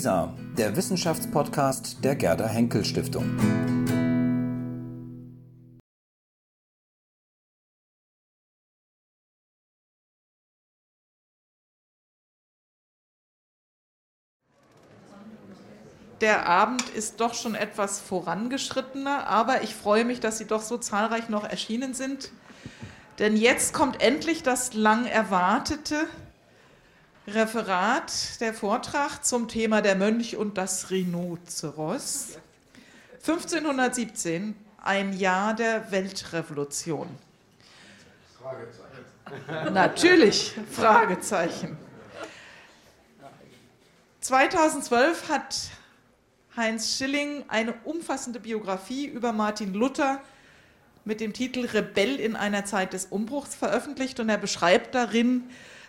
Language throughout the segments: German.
WISA, der Wissenschaftspodcast der Gerda Henkel Stiftung. Der Abend ist doch schon etwas vorangeschrittener, aber ich freue mich, dass Sie doch so zahlreich noch erschienen sind. Denn jetzt kommt endlich das lang erwartete Referat, der Vortrag zum Thema der Mönch und das Rhinoceros. 1517, ein Jahr der Weltrevolution. Fragezeichen. Natürlich, Fragezeichen. 2012 hat Heinz Schilling eine umfassende Biografie über Martin Luther mit dem Titel Rebell in einer Zeit des Umbruchs veröffentlicht und er beschreibt darin,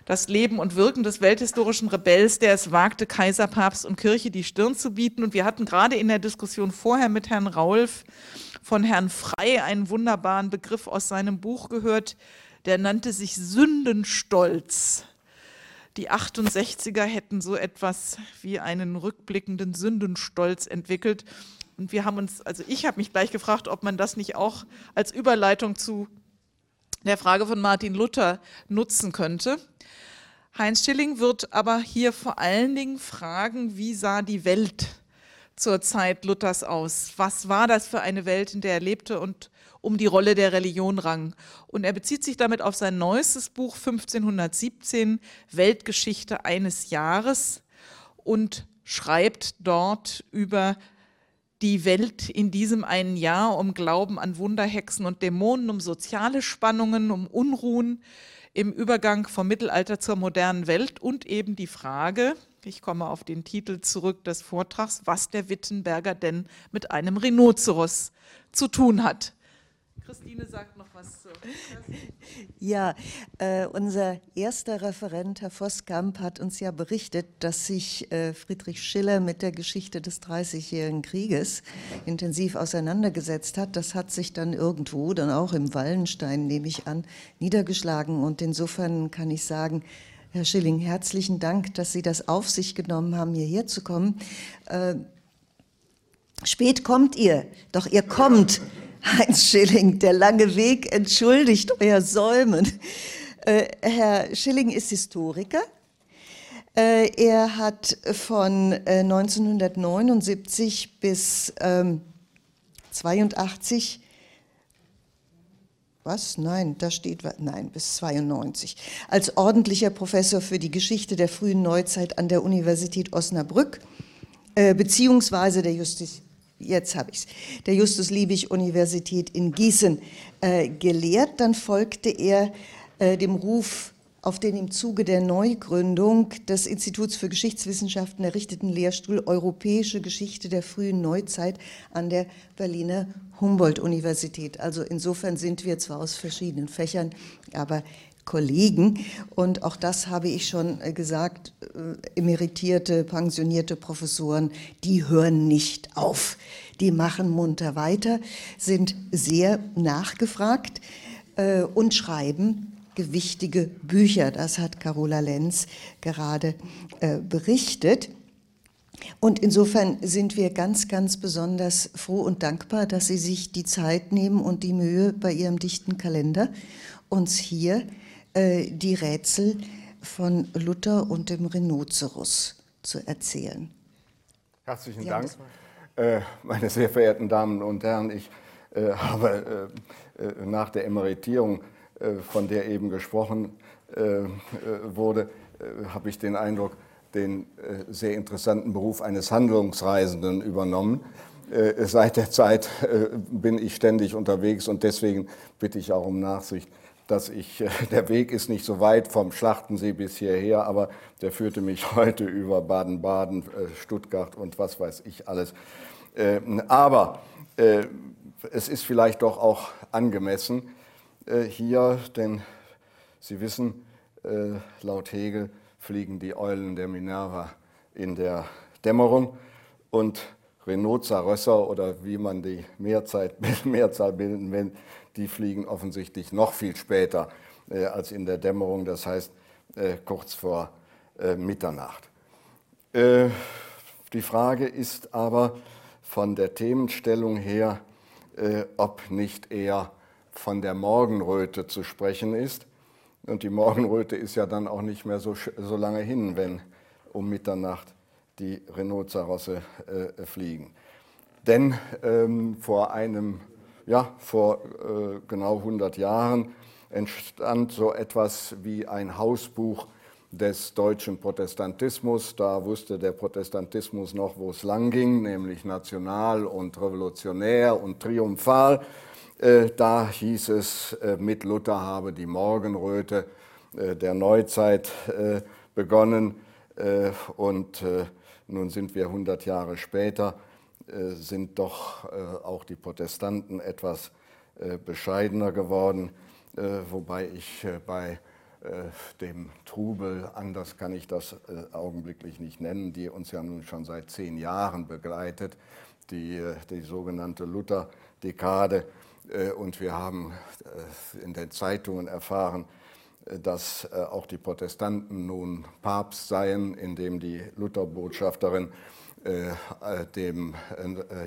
das Leben und Wirken des welthistorischen Rebells, der es wagte, Kaiser, Papst und Kirche die Stirn zu bieten. Und wir hatten gerade in der Diskussion vorher mit Herrn Raulf von Herrn Frey einen wunderbaren Begriff aus seinem Buch gehört, der nannte sich Sündenstolz. Die 68er hätten so etwas wie einen rückblickenden Sündenstolz entwickelt. Und wir haben uns, also ich habe mich gleich gefragt, ob man das nicht auch als Überleitung zu der Frage von Martin Luther nutzen könnte. Heinz Schilling wird aber hier vor allen Dingen fragen, wie sah die Welt zur Zeit Luthers aus? Was war das für eine Welt, in der er lebte und um die Rolle der Religion rang? Und er bezieht sich damit auf sein neuestes Buch 1517, Weltgeschichte eines Jahres, und schreibt dort über die Welt in diesem einen Jahr, um Glauben an Wunderhexen und Dämonen, um soziale Spannungen, um Unruhen, im Übergang vom Mittelalter zur modernen Welt und eben die Frage, ich komme auf den Titel zurück des Vortrags, was der Wittenberger denn mit einem Rhinoceros zu tun hat. Christine sagt noch was zu. Ja, äh, unser erster Referent, Herr Voskamp, hat uns ja berichtet, dass sich äh, Friedrich Schiller mit der Geschichte des Dreißigjährigen Krieges intensiv auseinandergesetzt hat. Das hat sich dann irgendwo, dann auch im Wallenstein, nehme ich an, niedergeschlagen. Und insofern kann ich sagen, Herr Schilling, herzlichen Dank, dass Sie das auf sich genommen haben, hierher zu kommen. Äh, spät kommt ihr, doch ihr kommt. Heinz Schilling, der lange Weg entschuldigt euer Säumen. Äh, Herr Schilling ist Historiker. Äh, er hat von äh, 1979 bis ähm, 82 was? Nein, da steht, nein, bis 92. Als ordentlicher Professor für die Geschichte der frühen Neuzeit an der Universität Osnabrück, äh, beziehungsweise der Justiz, jetzt habe ich es, der Justus-Liebig-Universität in Gießen äh, gelehrt. Dann folgte er äh, dem Ruf auf den im Zuge der Neugründung des Instituts für Geschichtswissenschaften errichteten Lehrstuhl Europäische Geschichte der frühen Neuzeit an der Berliner Humboldt-Universität. Also insofern sind wir zwar aus verschiedenen Fächern, aber Kollegen. Und auch das habe ich schon äh, gesagt, äh, emeritierte, pensionierte Professoren, die hören nicht auf. Die machen munter weiter, sind sehr nachgefragt äh, und schreiben gewichtige Bücher. Das hat Carola Lenz gerade berichtet. Und insofern sind wir ganz, ganz besonders froh und dankbar, dass Sie sich die Zeit nehmen und die Mühe bei Ihrem dichten Kalender, uns hier äh, die Rätsel von Luther und dem Rhinoceros zu erzählen. Herzlichen Dank, äh, meine sehr verehrten Damen und Herren. Ich äh, habe äh, äh, nach der Emeritierung, von der eben gesprochen wurde, habe ich den Eindruck, den sehr interessanten Beruf eines Handlungsreisenden übernommen. Seit der Zeit bin ich ständig unterwegs und deswegen bitte ich auch um Nachsicht dass ich, der Weg ist nicht so weit vom Schlachtensee bis hierher, aber der führte mich heute über Baden-Baden, äh, Stuttgart und was weiß ich alles. Ähm, aber äh, es ist vielleicht doch auch angemessen äh, hier, denn Sie wissen, laut Hegel fliegen die Eulen der Minerva in der Dämmerung und Rhinocerösser oder wie man die Mehrzahl, Mehrzahl bilden will, die fliegen offensichtlich noch viel später äh, als in der Dämmerung, das heißt äh, kurz vor äh, Mitternacht. Äh, Die Frage ist aber von der Themenstellung her, äh, ob nicht eher von der Morgenröte zu sprechen ist. Und die Morgenröte ist ja dann auch nicht mehr so, so lange hin, wenn um Mitternacht die Rhinozerosse äh, fliegen. Denn ähm, vor einem, ja, vor äh, genau 100 Jahren entstand so etwas wie ein Hausbuch des deutschen Protestantismus. Da wusste der Protestantismus noch, wo es lang ging, nämlich national und revolutionär und triumphal. Äh, da hieß es, äh, mit Luther habe die Morgenröte äh, der Neuzeit begonnen. Und nun sind wir 100 Jahre später, sind doch auch die Protestanten etwas bescheidener geworden, wobei ich bei dem Trubel, anders kann ich das augenblicklich nicht nennen, die uns ja nun schon seit zehn Jahren begleitet, die, die sogenannte Luther-Dekade, äh, und wir haben äh, in den Zeitungen erfahren, äh, dass auch die Protestanten nun Papst seien, indem die Lutherbotschafterin dem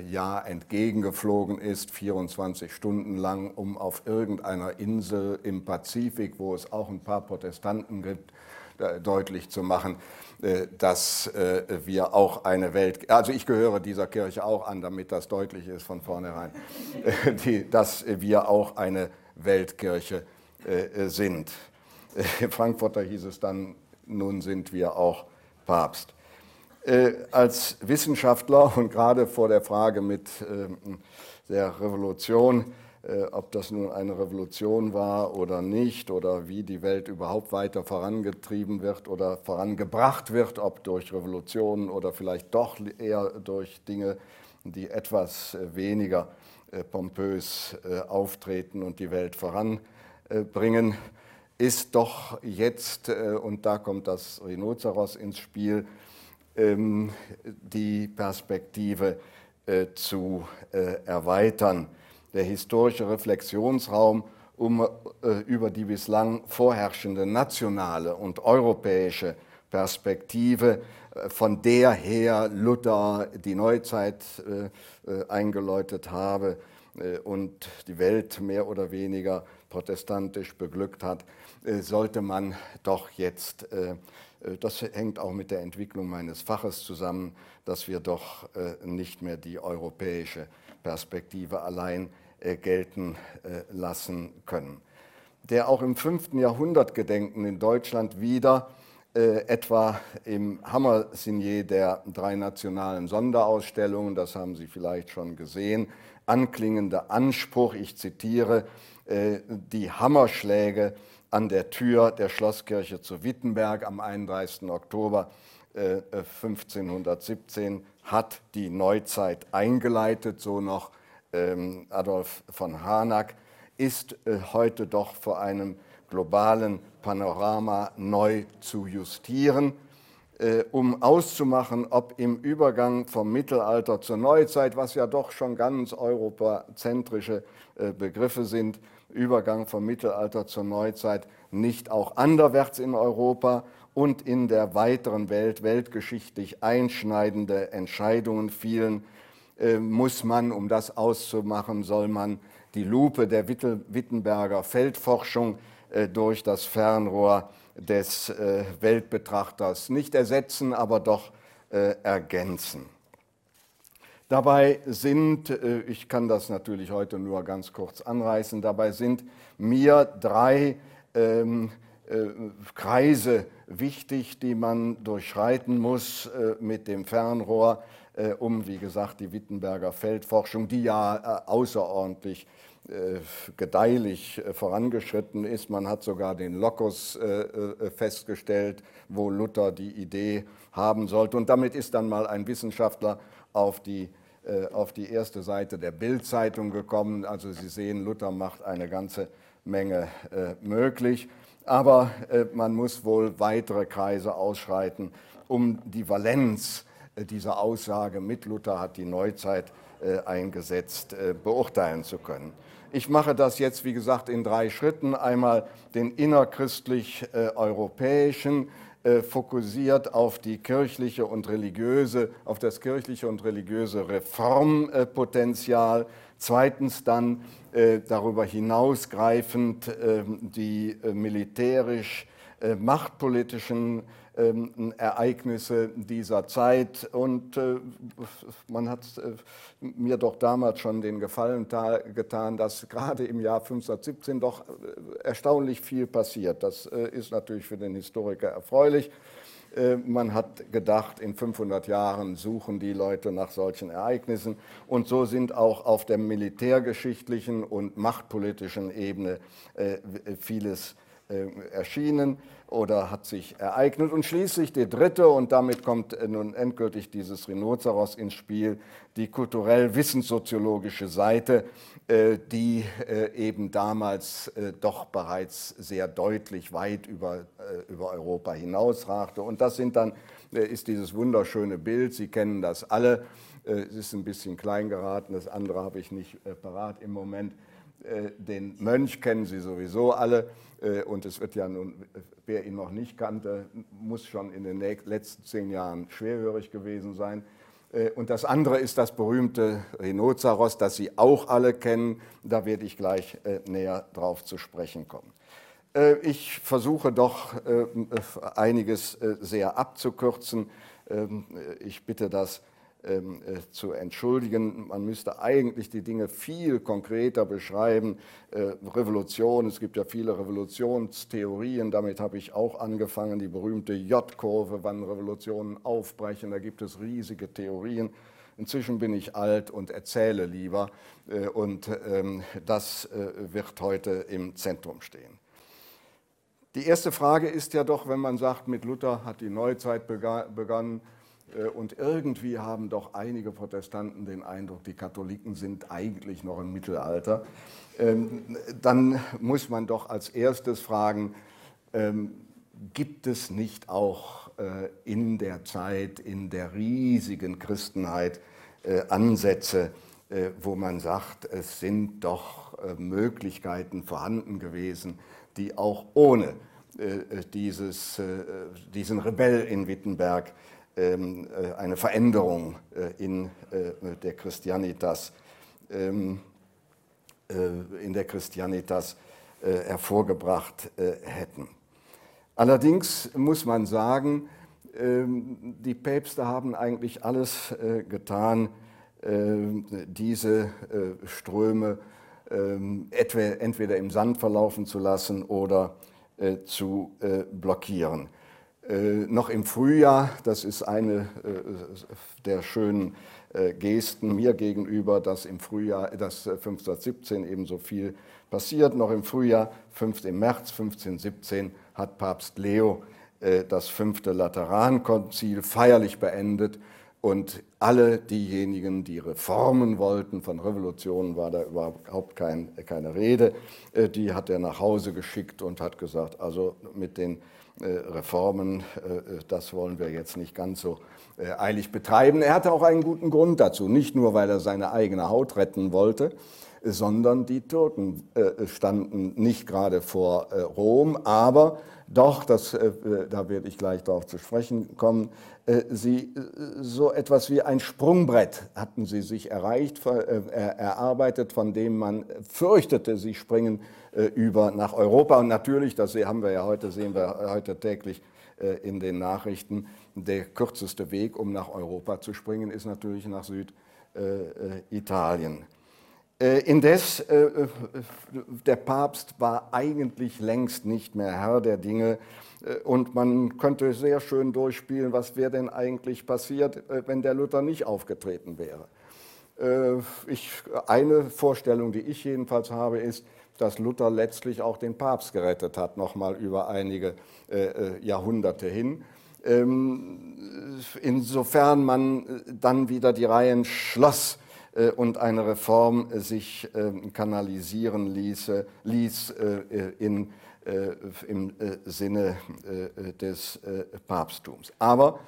Jahr entgegengeflogen ist, 24 Stunden lang, um auf irgendeiner Insel im Pazifik, wo es auch ein paar Protestanten gibt, deutlich zu machen, äh, dass äh, wir auch eine Welt, also ich gehöre dieser Kirche auch an, damit das deutlich ist von vornherein, dass wir auch eine Weltkirche äh, sind. In Frankfurter hieß es dann, nun sind wir auch Papst. Als Wissenschaftler und gerade vor der Frage mit der Revolution äh, ob das nun eine Revolution war oder nicht oder wie die Welt überhaupt weiter vorangetrieben wird oder vorangebracht wird, ob durch Revolutionen oder vielleicht doch eher durch Dinge, die etwas äh, weniger äh, pompös auftreten und die Welt voranbringen, ist doch jetzt, und da kommt das Rhinoceros ins Spiel, ähm, die Perspektive zu erweitern. Der historische Reflexionsraum um, äh, über die bislang vorherrschende nationale und europäische Perspektive, äh, von der her Luther die Neuzeit äh, äh eingeläutet habe äh, und die Welt mehr oder weniger protestantisch beglückt hat, äh, sollte man doch jetzt, das hängt auch mit der Entwicklung meines Faches zusammen, dass wir doch nicht mehr die europäische Perspektive allein äh, gelten äh, lassen können. Der auch im 5. Jahrhundert Gedenken in Deutschland wieder äh, etwa im Hammersignier der drei nationalen Sonderausstellungen, das haben Sie vielleicht schon gesehen, anklingende Anspruch, ich zitiere, die Hammerschläge an der Tür der Schlosskirche zu Wittenberg am 31. Oktober 1517 hat die Neuzeit eingeleitet, so noch ähm, Adolf von Harnack, ist äh, heute doch vor einem globalen Panorama neu zu justieren, äh, um auszumachen, ob im Übergang vom Mittelalter zur Neuzeit, was ja doch schon ganz europazentrische äh, Begriffe sind, Übergang vom Mittelalter zur Neuzeit nicht auch anderwärts in Europa und in der weiteren Welt weltgeschichtlich einschneidende Entscheidungen fielen, äh, muss man, um das auszumachen, soll man die Lupe der Wittenberger Feldforschung äh, durch das Fernrohr des äh, Weltbetrachters nicht ersetzen, aber doch ergänzen. Dabei sind, ich kann das natürlich heute nur ganz kurz anreißen, dabei sind mir drei ähm, äh, Kreise wichtig, die man durchschreiten muss äh, mit dem Fernrohr äh, um, wie gesagt, die Wittenberger Feldforschung, die ja äh, außerordentlich äh, gedeihlich vorangeschritten ist. Man hat sogar den Locus festgestellt, wo Luther die Idee haben sollte. Und damit ist dann mal ein Wissenschaftler auf die, auf die erste Seite der Bildzeitung gekommen. Also Sie sehen, Luther macht eine ganze Menge möglich. Aber man muss wohl weitere Kreise ausschreiten, um die Valenz äh, diese Aussage mit Luther hat die Neuzeit äh, eingesetzt, äh, beurteilen zu können. Ich mache das jetzt, wie gesagt, in drei Schritten. Einmal den innerchristlich-europäischen äh, fokussiert auf die kirchliche und religiöse, auf das kirchliche und religiöse Reformpotenzial. Zweitens dann äh, darüber hinausgreifend ähm, die äh, militärisch machtpolitischen ähm, Ereignisse dieser Zeit. Und äh, man hat äh, mir doch damals schon den Gefallen getan, dass gerade im Jahr 1517 doch äh, erstaunlich viel passiert. Das ist natürlich für den Historiker erfreulich. Man hat gedacht, in 500 Jahren suchen die Leute nach solchen Ereignissen. Und so sind auch auf der militärgeschichtlichen und machtpolitischen Ebene vieles erschienen oder hat sich ereignet. Und schließlich die dritte, und damit kommt nun endgültig dieses Rhinoceros ins Spiel, die kulturell-wissenssoziologische Seite, äh, die äh, eben damals äh, doch bereits sehr deutlich weit über, über Europa hinausragte. Und das sind dann, ist dieses wunderschöne Bild, Sie kennen das alle, es ist ein bisschen klein geraten, das andere habe ich nicht parat im Moment. Den Mönch kennen Sie sowieso alle und es wird ja nun wer ihn noch nicht kannte, muss schon in den letzten zehn Jahren schwerhörig gewesen sein. Äh, und das andere ist das berühmte Rhinoceros, das Sie auch alle kennen. Da werde ich gleich äh, näher drauf zu sprechen kommen. Äh, ich versuche doch einiges sehr abzukürzen. Ähm, ich bitte das äh, zu entschuldigen. Man müsste eigentlich die Dinge viel konkreter beschreiben. Äh, Revolution, es gibt ja viele Revolutionstheorien, damit habe ich auch angefangen, die berühmte J-Kurve, wann Revolutionen aufbrechen, da gibt es riesige Theorien. Inzwischen bin ich alt und erzähle lieber äh, und ähm, das wird heute im Zentrum stehen. Die erste Frage ist ja doch, wenn man sagt, mit Luther hat die Neuzeit begonnen, äh, und irgendwie haben doch einige Protestanten den Eindruck, die Katholiken sind eigentlich noch im Mittelalter. Ähm, dann muss man doch als erstes fragen, ähm, gibt es nicht auch äh, in der Zeit, in der riesigen Christenheit äh, Ansätze, wo man sagt, es sind doch Möglichkeiten vorhanden gewesen, die auch ohne dieses, diesen Rebell in Wittenberg äh, eine Veränderung äh, in äh, der Christianitas, ähm, in der Christianitas hervorgebracht hätten. Allerdings muss man sagen, ähm, die Päpste haben eigentlich alles getan, diese Ströme entweder im Sand verlaufen zu lassen oder zu blockieren. Äh, noch im Frühjahr, das ist eine äh, der schönen äh, Gesten mir gegenüber, dass im Frühjahr, dass 1517 eben so viel passiert. Noch im Frühjahr, 5. im März 1517, hat Papst Leo das fünfte Laterankonzil feierlich beendet und alle diejenigen, die Reformen wollten, von Revolutionen war da überhaupt kein, keine Rede, die hat er nach Hause geschickt und hat gesagt, also mit den Reformen, äh, das wollen wir jetzt nicht ganz so äh, eilig betreiben. Er hatte auch einen guten Grund dazu, nicht nur, weil er seine eigene Haut retten wollte, sondern die Türken standen nicht gerade vor Rom, aber doch, das, da werde ich gleich darauf zu sprechen kommen, sie, so etwas wie ein Sprungbrett hatten sie sich erreicht, erarbeitet, von dem man fürchtete, sie springen äh, über nach Europa. Und natürlich, das haben wir ja heute, sehen wir heute täglich äh, in den Nachrichten, der kürzeste Weg, um nach Europa zu springen, ist natürlich nach Süditalien. Äh, indes, der Papst war eigentlich längst nicht mehr Herr der Dinge und man könnte sehr schön durchspielen, was wäre denn eigentlich passiert, wenn der Luther nicht aufgetreten wäre. Ich, eine Vorstellung, die ich jedenfalls habe, ist, dass Luther letztlich auch den Papst gerettet hat, nochmal über einige äh, äh, Jahrhunderte hin. Ähm, insofern man äh, dann wieder die Reihen schloss äh, und eine Reform äh, sich ähm, kanalisieren ließe, ließ äh, in, im Sinne des Papsttums. Aber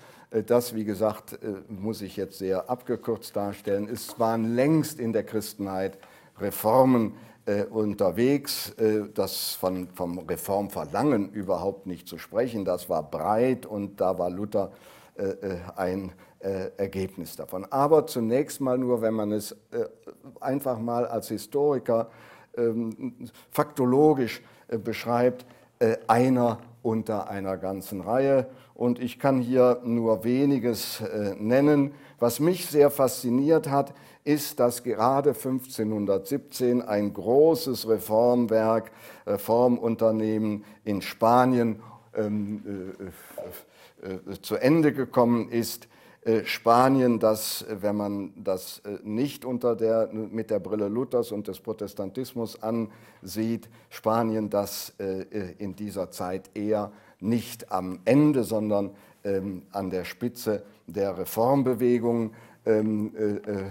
das, wie gesagt, muss ich jetzt sehr abgekürzt darstellen. Es waren längst in der Christenheit Reformen äh, unterwegs, äh, das von, vom Reformverlangen überhaupt nicht zu sprechen, das war breit und da war Luther äh, äh ein äh, Ergebnis davon. Aber zunächst mal nur, wenn man es einfach mal als Historiker ähm, faktologisch beschreibt, einer unter einer ganzen Reihe. Und ich kann hier nur weniges nennen. Was mich sehr fasziniert hat, ist, dass gerade 1517 ein großes Reformwerk, Reformunternehmen in Spanien ähm, äh, äh, zu Ende gekommen ist. Äh, Spanien, das, wenn man das äh, nicht unter der, mit der Brille Luthers und des Protestantismus ansieht, Spanien, das äh, in dieser Zeit eher nicht am Ende, sondern ähm, an der Spitze der Reformbewegung ähm, äh, äh,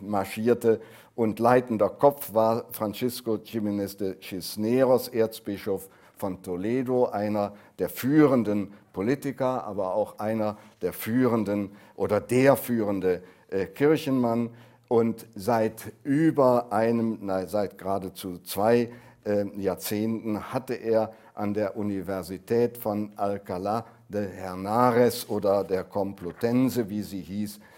marschierte. Und leitender Kopf war Francisco Jiménez de Cisneros, Erzbischof von Toledo, einer der führenden Politiker, aber auch einer der führenden oder der führende äh, Kirchenmann. Und seit über einem, nein, seit geradezu zwei äh, Jahrzehnten hatte er an der Universität von Alcalá de Hernares oder der Complutense, wie sie hieß, ähm,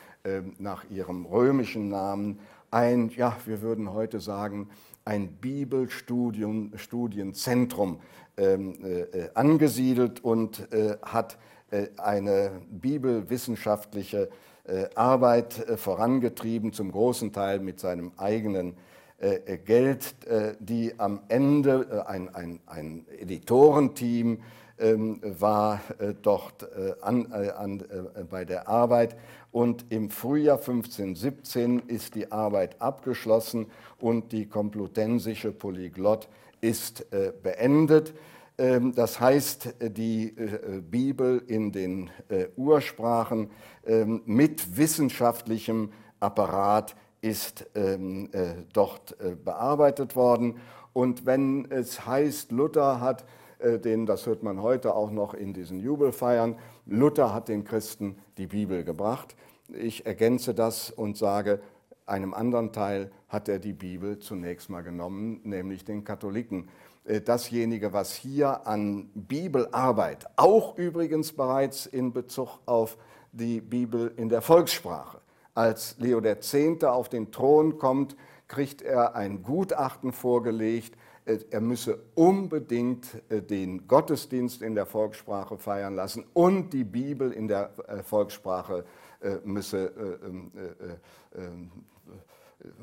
nach ihrem römischen Namen ein, ja, wir würden heute sagen, ein Bibelstudienzentrum ähm, äh, angesiedelt und äh, hat äh, eine bibelwissenschaftliche äh, Arbeit äh, vorangetrieben, zum großen Teil mit seinem eigenen äh, Geld, die am Ende ein, ein, ein Editorenteam ähm, war dort an, an, bei der Arbeit und im Frühjahr 1517 ist die Arbeit abgeschlossen und die komplutensische Polyglott ist äh, beendet. Ähm, das heißt, die äh, Bibel in den äh, Ursprachen ähm, mit wissenschaftlichem Apparat ist ähm, dort bearbeitet worden. Und wenn es heißt, Luther hat den, das hört man heute auch noch in diesen Jubelfeiern, Luther hat den Christen die Bibel gebracht, ich ergänze das und sage, einem anderen Teil hat er die Bibel zunächst mal genommen, nämlich den Katholiken. Äh, dasjenige, was hier an Bibelarbeit, auch übrigens bereits in Bezug auf die Bibel in der Volkssprache, als Leo X. auf den Thron kommt, kriegt er ein Gutachten vorgelegt, äh, er müsse unbedingt äh, den Gottesdienst in der Volkssprache feiern lassen und die Bibel in der Volkssprache äh, müsse äh, ähm, äh, ähm,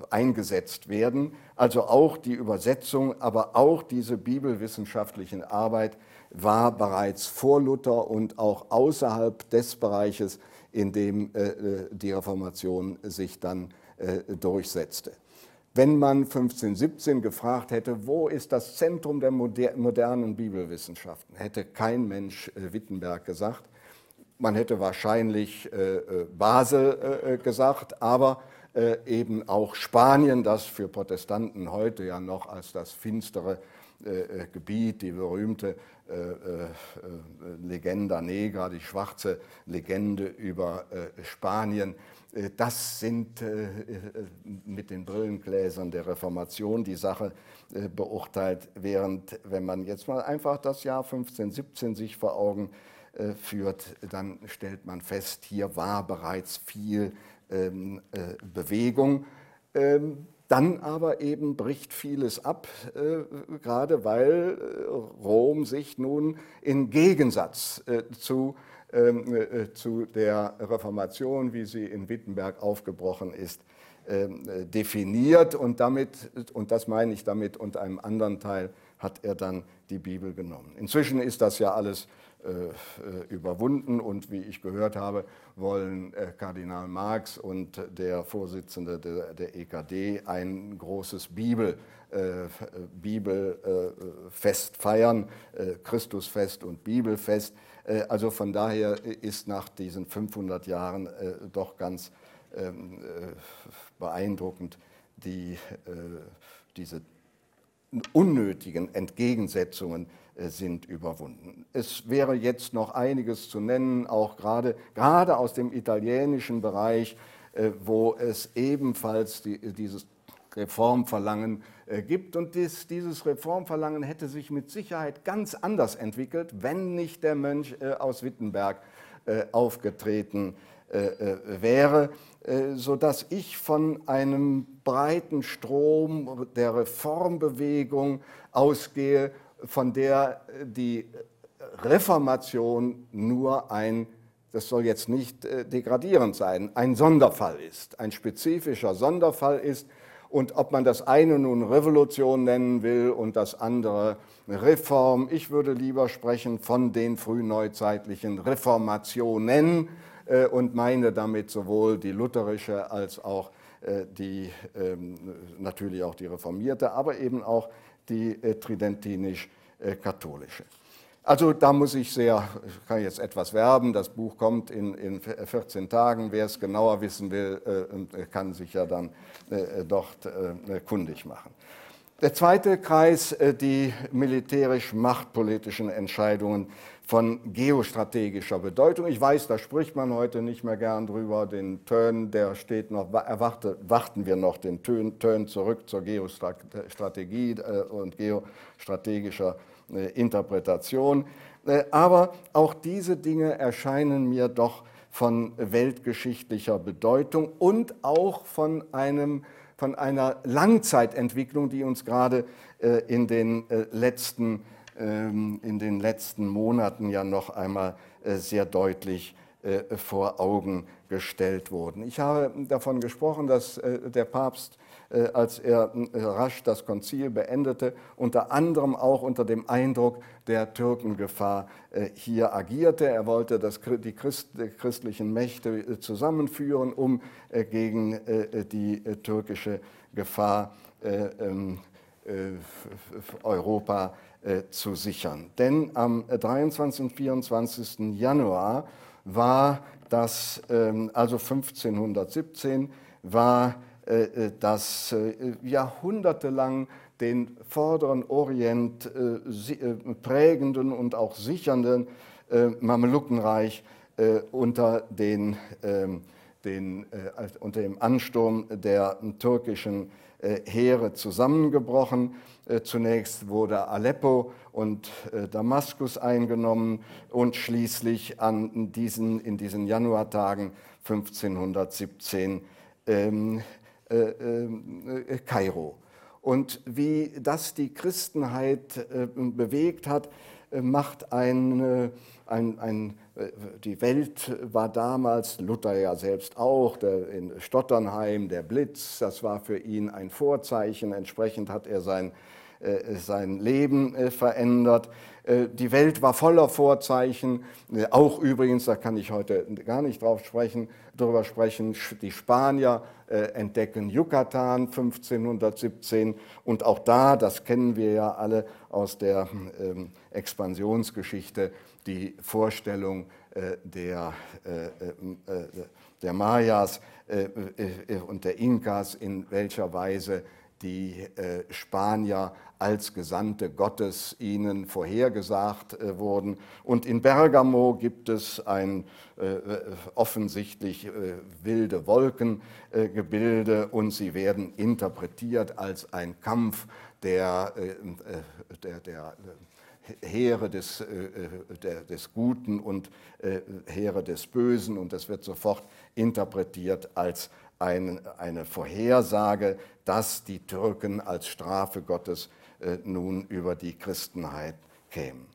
eingesetzt werden. Also auch die Übersetzung, aber auch diese bibelwissenschaftliche Arbeit war bereits vor Luther und auch außerhalb des Bereiches, in dem die Reformation sich dann durchsetzte. Wenn man 1517 gefragt hätte, wo ist das Zentrum der modernen Bibelwissenschaften, hätte kein Mensch Wittenberg gesagt. Man hätte wahrscheinlich äh, äh, Basel äh, gesagt, aber eben auch Spanien, das für Protestanten heute ja noch als das finstere Gebiet, die berühmte Legenda Negra, die schwarze Legende über Spanien, das sind mit den Brillengläsern der Reformation die Sache beurteilt, während wenn man jetzt mal einfach das Jahr 1517 sich vor Augen äh, führt, dann stellt man fest, hier war bereits viel ähm, äh, Bewegung. Ähm, dann aber eben bricht vieles ab, äh, gerade weil äh, Rom sich nun im Gegensatz äh, zu, äh, zu der Reformation, wie sie in Wittenberg aufgebrochen ist, ähm, definiert und damit, und das meine ich damit, und einem anderen Teil hat er dann die Bibel genommen. Inzwischen ist das ja alles äh, äh, überwunden und wie ich gehört habe, wollen äh, Kardinal Marx und der Vorsitzende der, EKD ein großes Bibel, Bibelfest feiern, Christusfest und Bibelfest. Also von daher ist nach diesen 500 Jahren doch ganz ähm, beeindruckend die, diese unnötigen Entgegensetzungen äh, sind überwunden. Es wäre jetzt noch einiges zu nennen, auch gerade, gerade aus dem italienischen Bereich, äh, wo es ebenfalls die, dieses Reformverlangen äh, gibt. Und dies, dieses Reformverlangen hätte sich mit Sicherheit ganz anders entwickelt, wenn nicht der Mönch äh, aus Wittenberg äh, aufgetreten wäre, sodass ich von einem breiten Strom der Reformbewegung ausgehe, von der die Reformation nur ein das soll jetzt nicht degradierend sein, ein Sonderfall ist, ein spezifischer Sonderfall ist, und ob man das eine nun Revolution nennen will und das andere Reform, ich würde lieber sprechen von den frühneuzeitlichen Reformationen äh, und meine damit sowohl die lutherische als auch äh, die, ähm, natürlich auch die reformierte, aber eben auch die äh, tridentinisch-katholische. Also da muss ich sehr, ich kann jetzt etwas werben, das Buch kommt in, in 14 Tagen, wer es genauer wissen will, äh, kann sich ja dann äh, dort äh, kundig machen. Der zweite Kreis, äh, die militärisch-machtpolitischen Entscheidungen von geostrategischer Bedeutung. Ich weiß, da spricht man heute nicht mehr gern drüber. Den Turn, der steht noch, erwarte, warten wir noch den Turn zurück zur Geostrategie und geostrategischer Interpretation. Aber auch diese Dinge erscheinen mir doch von weltgeschichtlicher Bedeutung und auch von, einem, von einer Langzeitentwicklung, die uns gerade äh, in, den, äh, letzten, ähm, in den letzten Monaten ja noch einmal äh, sehr deutlich äh, vor Augen gestellt wurden. Ich habe davon gesprochen, dass äh, der Papst äh, als er äh, rasch das Konzil beendete, unter anderem auch unter dem Eindruck der Türkengefahr äh, hier agierte. Er wollte das, die christlichen Mächte zusammenführen, um gegen die türkische Gefahr ähm, Europa zu sichern. Denn am 23. und 24. Januar war das, ähm, also 1517, war äh, äh, das äh, jahrhundertelang den vorderen Orient prägenden und auch sichernden Mamelukenreich unter, den, ähm, den, unter dem Ansturm der türkischen Heere zusammengebrochen. Zunächst wurde Aleppo und Damaskus eingenommen und schließlich an diesen, in diesen Januartagen 1517 ähm, äh, äh, Kairo. Und wie das die Christenheit äh, bewegt hat, macht ein, ein, ein, die Welt war damals, Luther ja selbst auch, der in Stotternheim, der Blitz, das war für ihn ein Vorzeichen, entsprechend hat er sein, sein Leben verändert. Die Welt war voller Vorzeichen, auch übrigens, da kann ich heute gar nicht drauf sprechen, darüber sprechen, die Spanier äh, entdecken Yucatan 1517 und auch da, das kennen wir ja alle aus der ähm, Expansionsgeschichte, die Vorstellung äh, der, äh, äh, der Mayas äh, äh, und der Inkas, in welcher Weise die Spanier als Gesandte Gottes ihnen vorhergesagt äh, wurden. Und in Bergamo gibt es ein äh, offensichtlich äh, wilde Wolkengebilde und sie werden interpretiert als ein Kampf der, der, der Heere des, der, des Guten und Heere des Bösen und das wird sofort interpretiert als ein, eine Vorhersage, dass die Türken als Strafe Gottes äh, nun über die Christenheit kämen.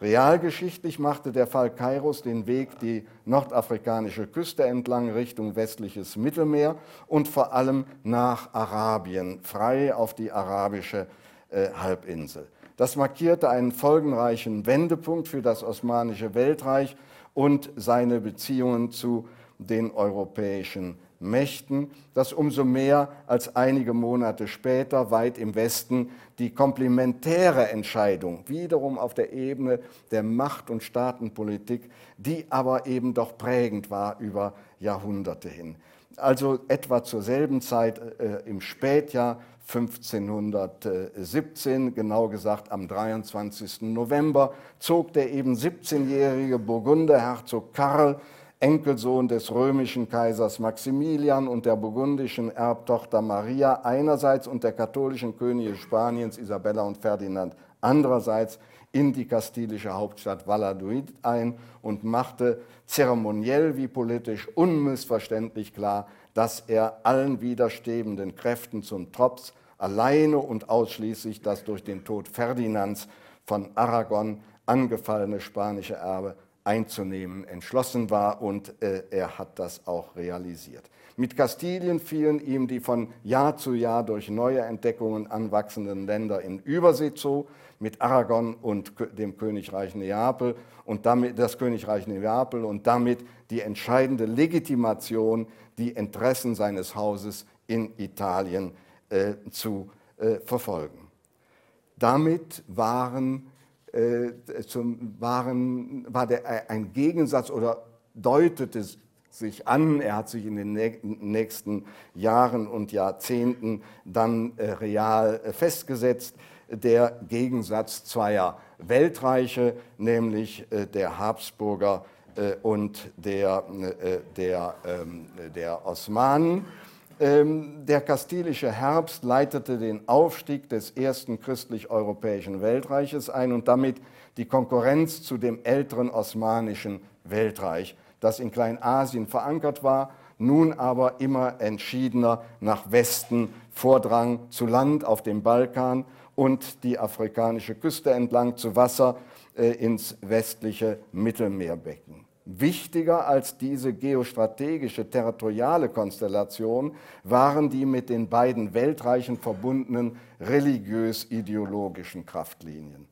Realgeschichtlich machte der Fall Kairos den Weg die nordafrikanische Küste entlang Richtung westliches Mittelmeer und vor allem nach Arabien, frei auf die arabische äh, Halbinsel. Das markierte einen folgenreichen Wendepunkt für das Osmanische Weltreich und seine Beziehungen zu den europäischen Mächten, das umso mehr als einige Monate später weit im Westen die komplementäre Entscheidung, wiederum auf der Ebene der Macht- und Staatenpolitik, die aber eben doch prägend war über Jahrhunderte hin. Also etwa zur selben Zeit äh, im Spätjahr 1517, genau gesagt am 23. November, zog der eben 17-jährige Burgunderherzog Karl Enkelsohn des römischen Kaisers Maximilian und der burgundischen Erbtochter Maria einerseits und der katholischen Könige Spaniens Isabella und Ferdinand andererseits in die kastilische Hauptstadt Valladolid ein und machte zeremoniell wie politisch unmissverständlich klar, dass er allen widerstrebenden Kräften zum Trotz alleine und ausschließlich das durch den Tod Ferdinands von Aragon angefallene spanische Erbe einzunehmen entschlossen war und äh, er hat das auch realisiert. Mit Kastilien fielen ihm die von Jahr zu Jahr durch neue Entdeckungen anwachsenden Länder in Übersee zu, mit Aragon und dem Königreich Neapel und damit das Königreich Neapel und damit die entscheidende Legitimation, die Interessen seines Hauses in Italien äh, zu äh, verfolgen. Damit waren zum, waren, war der, ein Gegensatz oder deutete sich an, er hat sich in den nächsten Jahren und Jahrzehnten dann äh, real äh, festgesetzt, der Gegensatz zweier Weltreiche, nämlich äh, der Habsburger äh, und der, äh, der, ähm, der Osmanen. Ähm, der kastilische Herbst leitete den Aufstieg des ersten christlich-europäischen Weltreiches ein und damit die Konkurrenz zu dem älteren osmanischen Weltreich, das in Kleinasien verankert war, nun aber immer entschiedener nach Westen vordrang, zu Land auf dem Balkan und die afrikanische Küste entlang zu Wasser äh, ins westliche Mittelmeerbecken. Wichtiger als diese geostrategische territoriale Konstellation waren die mit den beiden Weltreichen verbundenen religiös-ideologischen Kraftlinien.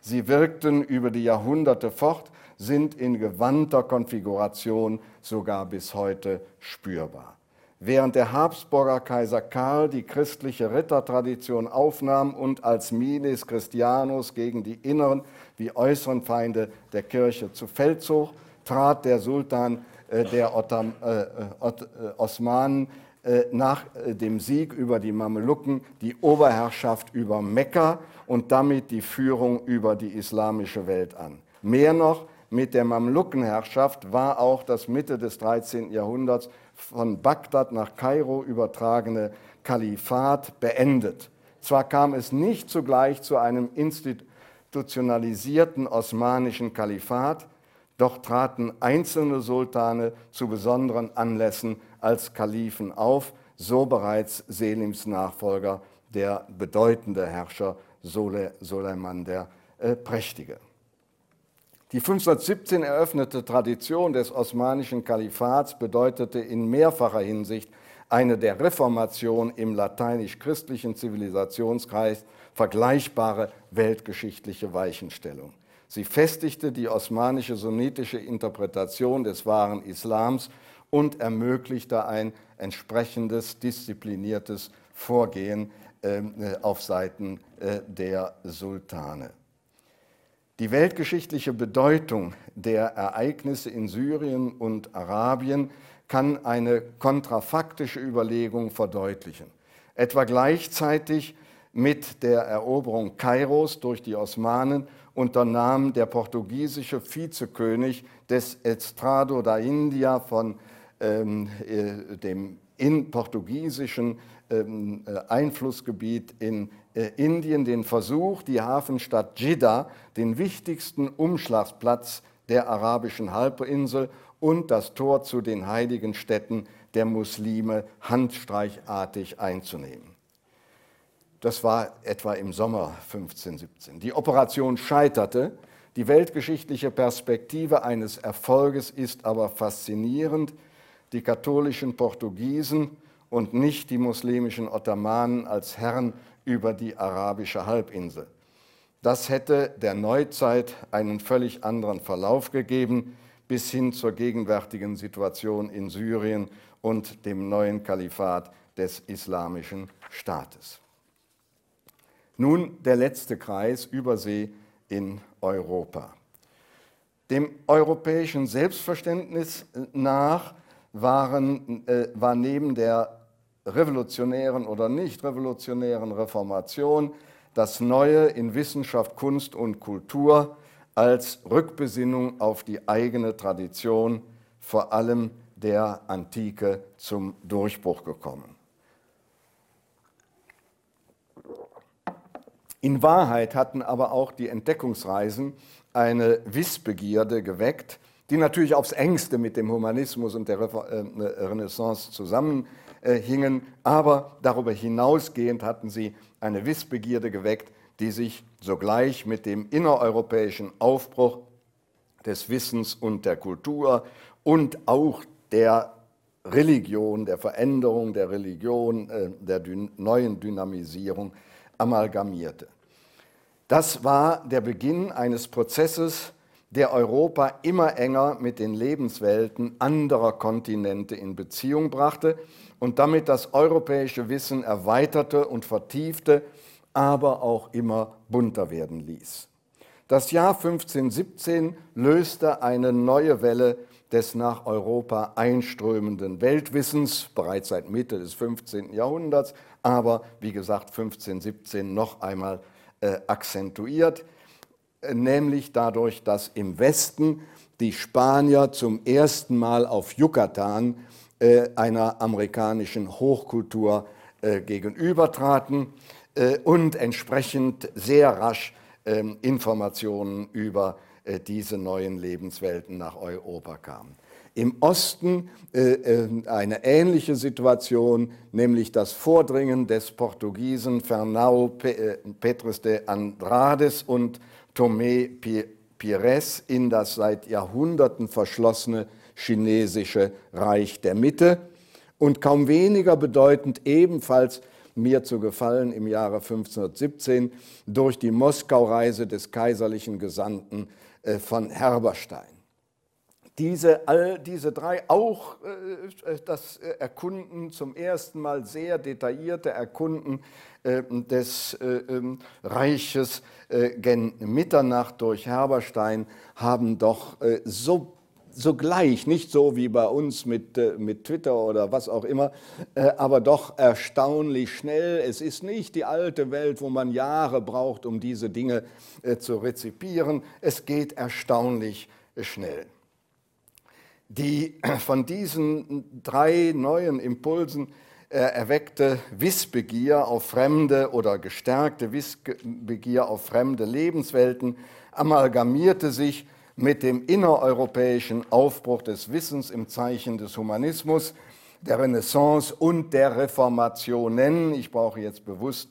Sie wirkten über die Jahrhunderte fort, sind in gewandter Konfiguration sogar bis heute spürbar. Während der Habsburger Kaiser Karl die christliche Rittertradition aufnahm und als Miles Christianus gegen die inneren wie äußeren Feinde der Kirche zu Feld zog, trat der Sultan äh, der Ottam, äh, äh, Osmanen nach dem Sieg über die Mamelucken die Oberherrschaft über Mekka und damit die Führung über die islamische Welt an. Mehr noch, mit der Mamlukenherrschaft war auch das Mitte des 13. Jahrhunderts von Bagdad nach Kairo übertragene Kalifat beendet. Zwar kam es nicht zugleich zu einem institutionalisierten osmanischen Kalifat, doch traten einzelne Sultane zu besonderen Anlässen als Kalifen auf, so bereits Selims Nachfolger, der bedeutende Herrscher Soleiman der äh, Prächtige. Die 1517 eröffnete Tradition des osmanischen Kalifats bedeutete in mehrfacher Hinsicht eine der Reformation im lateinisch-christlichen Zivilisationskreis vergleichbare weltgeschichtliche Weichenstellung. Sie festigte die osmanische sunnitische Interpretation des wahren Islams und ermöglichte ein entsprechendes diszipliniertes Vorgehen ähm, äh, auf Seiten äh, der Sultane. Die weltgeschichtliche Bedeutung der Ereignisse in Syrien und Arabien kann eine kontrafaktische Überlegung verdeutlichen. Etwa gleichzeitig mit der Eroberung Kairos durch die Osmanen unternahm der portugiesische Vizekönig des Estrado da India von ähm, äh, dem in portugiesischen ähm, äh, Einflussgebiet in äh, Indien den Versuch, die Hafenstadt Jeddah, den wichtigsten Umschlagsplatz der arabischen Halbinsel und das Tor zu den heiligen Städten der Muslime handstreichartig einzunehmen. Das war etwa im Sommer 1517. Die Operation scheiterte. Die weltgeschichtliche Perspektive eines Erfolges ist aber faszinierend. Die katholischen Portugiesen und nicht die muslimischen Ottomanen als Herren über die arabische Halbinsel. Das hätte der Neuzeit einen völlig anderen Verlauf gegeben, bis hin zur gegenwärtigen Situation in Syrien und dem neuen Kalifat des Islamischen Staates. Nun der letzte Kreis, Übersee in Europa. Dem europäischen Selbstverständnis nach waren, äh, war neben der revolutionären oder nicht revolutionären Reformation das Neue in Wissenschaft, Kunst und Kultur als Rückbesinnung auf die eigene Tradition vor allem der Antike zum Durchbruch gekommen. In Wahrheit hatten aber auch die Entdeckungsreisen eine Wissbegierde geweckt, die natürlich aufs engste mit dem Humanismus und der äh, Renaissance zusammenhingen, aber darüber hinausgehend hatten sie eine Wissbegierde geweckt, die sich sogleich mit dem innereuropäischen Aufbruch des Wissens und der Kultur und auch der Religion, der Veränderung der Religion, äh, der neuen Dynamisierung amalgamierte. Das war der Beginn eines Prozesses, der Europa immer enger mit den Lebenswelten anderer Kontinente in Beziehung brachte und damit das europäische Wissen erweiterte und vertiefte, aber auch immer bunter werden ließ. Das Jahr 1517 löste eine neue Welle des nach Europa einströmenden Weltwissens, bereits seit Mitte des 15. Jahrhunderts, aber wie gesagt 1517 noch einmal äh, akzentuiert, nämlich dadurch, dass im Westen die Spanier zum ersten Mal auf Yucatan äh, einer amerikanischen Hochkultur äh, gegenübertraten äh, und entsprechend sehr rasch ähm, Informationen über äh, diese neuen Lebenswelten nach Europa kamen. Im Osten äh, äh, eine ähnliche Situation, nämlich das Vordringen des Portugiesen Fernão Petres de Andrades und Tomé Pires in das seit Jahrhunderten verschlossene chinesische Reich der Mitte und kaum weniger bedeutend ebenfalls mir zu gefallen im Jahre 1517 durch die Moskau-Reise des kaiserlichen Gesandten von Herberstein. Diese, all diese drei, auch äh, äh, das Erkunden, zum ersten Mal sehr detaillierte Erkunden äh, des äh, ähm, Reiches äh, gen Mitternacht durch Herberstein, haben doch äh, so sogleich, nicht so wie bei uns mit, mit Twitter oder was auch immer, aber doch erstaunlich schnell. Es ist nicht die alte Welt, wo man Jahre braucht, um diese Dinge zu rezipieren. Es geht erstaunlich schnell die von diesen drei neuen Impulsen äh, erweckte Wissbegier auf fremde oder gestärkte Wissbegier auf fremde Lebenswelten amalgamierte sich mit dem innereuropäischen Aufbruch des Wissens im Zeichen des Humanismus, der Renaissance und der Reformationen. Ich brauche jetzt bewusst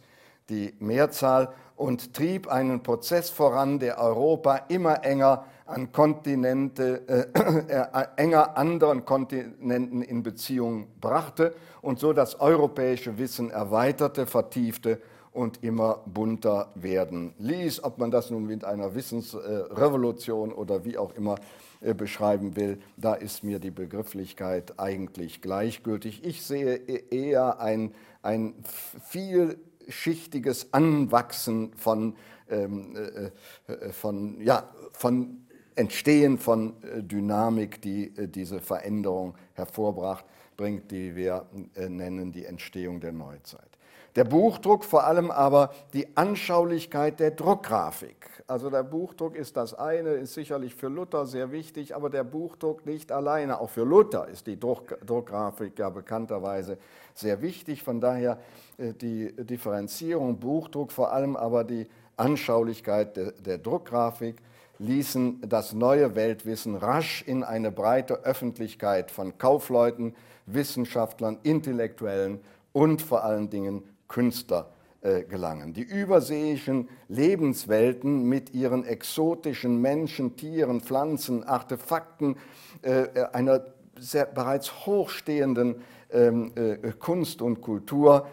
die Mehrzahl und trieb einen Prozess voran, der Europa immer enger an Kontinente, äh, äh, enger anderen Kontinenten in Beziehung brachte und so das europäische Wissen erweiterte, vertiefte und immer bunter werden ließ. Ob man das nun mit einer Wissensrevolution oder wie auch immer äh, beschreiben will, da ist mir die Begrifflichkeit eigentlich gleichgültig. Ich sehe e-, eher ein, ein vielschichtiges Anwachsen von, ähm, äh, äh von, ja, von Entstehen von äh, Dynamik, die äh, diese Veränderung hervorbracht, bringt, die wir äh, nennen die Entstehung der Neuzeit. Der Buchdruck, vor allem aber die Anschaulichkeit der Druckgrafik. Also der Buchdruck ist das eine, ist sicherlich für Luther sehr wichtig, aber der Buchdruck nicht alleine. Auch für Luther ist die Druck, Druckgrafik ja bekannterweise sehr wichtig. Von daher die Differenzierung Buchdruck, vor allem aber die Anschaulichkeit der, der Druckgrafik ließen das neue Weltwissen rasch in eine breite Öffentlichkeit von Kaufleuten, Wissenschaftlern, Intellektuellen und vor allen Dingen Künstler äh, gelangen. Die überseeischen Lebenswelten mit ihren exotischen Menschen, Tieren, Pflanzen, Artefakten, äh, einer sehr, bereits hochstehenden ähm, äh, Kunst und Kultur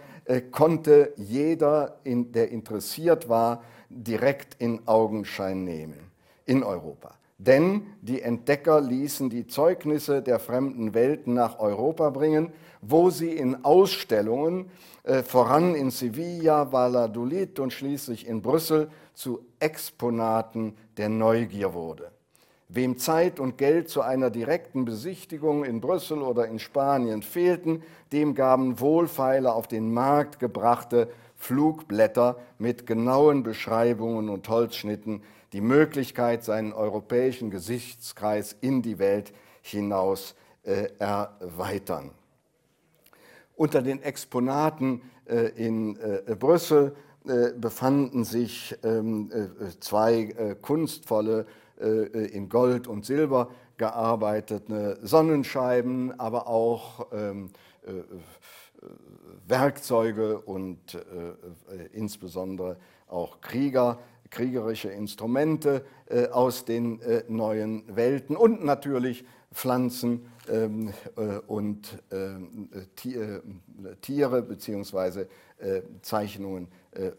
konnte jeder, der interessiert war, direkt in Augenschein nehmen in Europa. Denn die Entdecker ließen die Zeugnisse der fremden Welten nach Europa bringen, wo sie in Ausstellungen, äh, voran in Sevilla, Valladolid und schließlich in Brüssel, zu Exponaten der Neugier wurde. Wem Zeit und Geld zu einer direkten Besichtigung in Brüssel oder in Spanien fehlten, dem gaben Wohlfeile auf den Markt gebrachte Flugblätter mit genauen Beschreibungen und Holzschnitten die Möglichkeit, seinen europäischen Gesichtskreis in die Welt hinaus erweitern. Unter den Exponaten in Brüssel befanden sich ähm, zwei kunstvolle in Gold und Silber gearbeitete Sonnenscheiben, aber auch ähm, Werkzeuge und insbesondere auch Krieger, kriegerische Instrumente äh, aus den äh, neuen Welten und natürlich Pflanzen ähm, äh, und ähm, Tiere bzw. Zeichnungen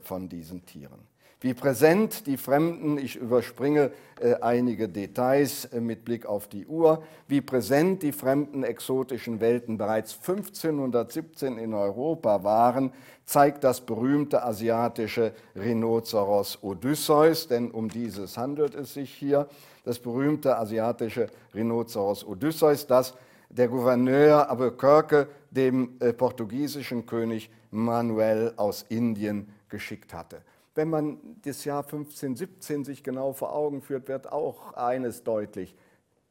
von diesen Tieren wie präsent die Fremden, ich überspringe äh, einige Details äh, mit Blick auf die Uhr, wie präsent die fremden exotischen Welten bereits 1517 in Europa waren, zeigt das berühmte asiatische Rhinoceros Odysseus, denn um dieses handelt es sich hier, das berühmte asiatische Rhinoceros Odysseus, das der Gouverneur Albuquerque dem äh, portugiesischen König Manuel aus Indien geschickt hatte. Wenn man das Jahr 1517 sich genau vor Augen führt, wird auch eines deutlich.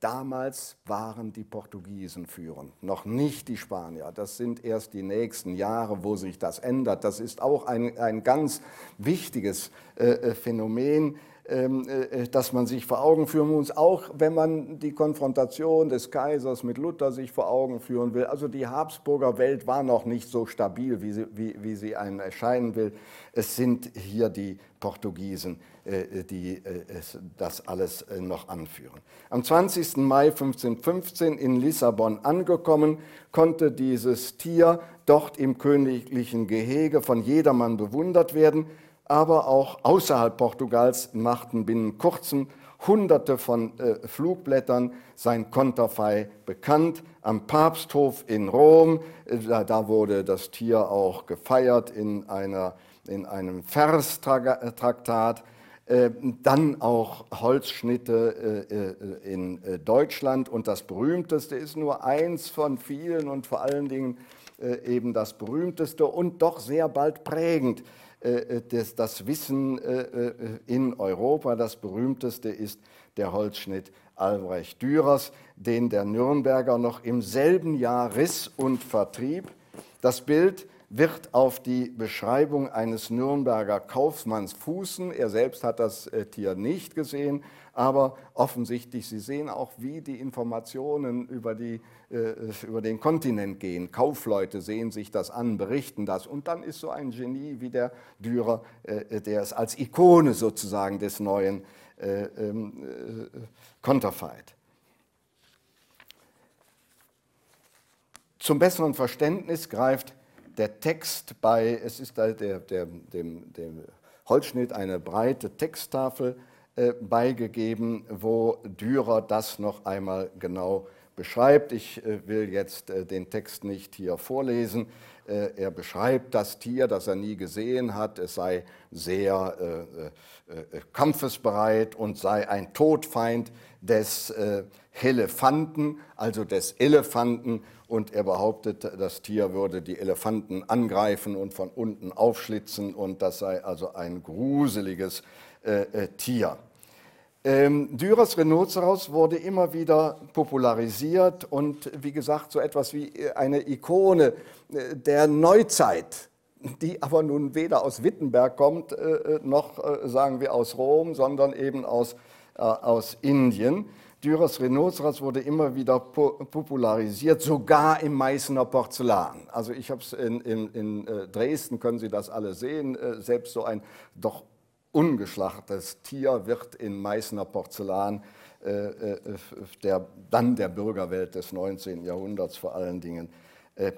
Damals waren die Portugiesen führend, noch nicht die Spanier. Das sind erst die nächsten Jahre, wo sich das ändert. Das ist auch ein, ein ganz wichtiges äh, äh Phänomen dass man sich vor Augen führen muss, auch wenn man die Konfrontation des Kaisers mit Luther sich vor Augen führen will. Also die Habsburger Welt war noch nicht so stabil, wie sie, wie, wie sie einem erscheinen will. Es sind hier die Portugiesen, äh, die das alles noch anführen. Am 20. Mai 1515 in Lissabon angekommen, konnte dieses Tier dort im königlichen Gehege von jedermann bewundert werden aber auch außerhalb Portugals machten binnen kurzem Hunderte von äh, Flugblättern sein Konterfei bekannt. Am Papsthof in Rom, äh, da, wurde das Tier auch gefeiert in, einer, in einem Verstraktat. Äh, dann auch Holzschnitte äh, äh, in äh, Deutschland und das berühmteste ist nur eins von vielen und vor allen Dingen eben das berühmteste und doch sehr bald prägend äh, das, das Wissen äh, äh, in Europa. Das berühmteste ist der Holzschnitt Albrecht Dürers, den der Nürnberger noch im selben Jahr riss und vertrieb. Das Bild wird auf die Beschreibung eines Nürnberger Kaufmanns fußen. Er selbst hat das Tier nicht gesehen, aber offensichtlich, Sie sehen auch, wie die Informationen über, die, äh, über den Kontinent gehen. Kaufleute sehen sich das an, berichten das und dann ist so ein Genie wie der Dürer, äh, der es als Ikone sozusagen des neuen äh, ähm, äh, konterfeit. Zum besseren Verständnis greift der Text bei, es ist der, der, dem, dem Holzschnitt eine breite Texttafel beigegeben, wo Dürer das noch einmal genau beschreibt. Ich äh, will jetzt äh, den Text nicht hier vorlesen. Er beschreibt das Tier, das er nie gesehen hat. Es sei sehr kampfesbereit und sei ein Todfeind des Elefanten, also des Elefanten. Und er behauptet, das Tier würde die Elefanten angreifen und von unten aufschlitzen. Und das sei also ein gruseliges äh, Tier. Ähm, Dürers Rhinoceros wurde immer wieder popularisiert und wie gesagt so etwas wie äh, eine Ikone äh, der Neuzeit, die aber nun weder aus Wittenberg kommt, äh, noch sagen wir aus Rom, sondern eben aus, aus Indien. Dürers Rhinoceros wurde immer wieder popularisiert, sogar im Meißner Porzellan. Also ich habe es in, in, in, Dresden, können Sie das alle sehen, selbst so ein doch ungeschlachtes Tier wird in Meißner Porzellan äh, der, dann der Bürgerwelt des 19. Jahrhunderts vor allen Dingen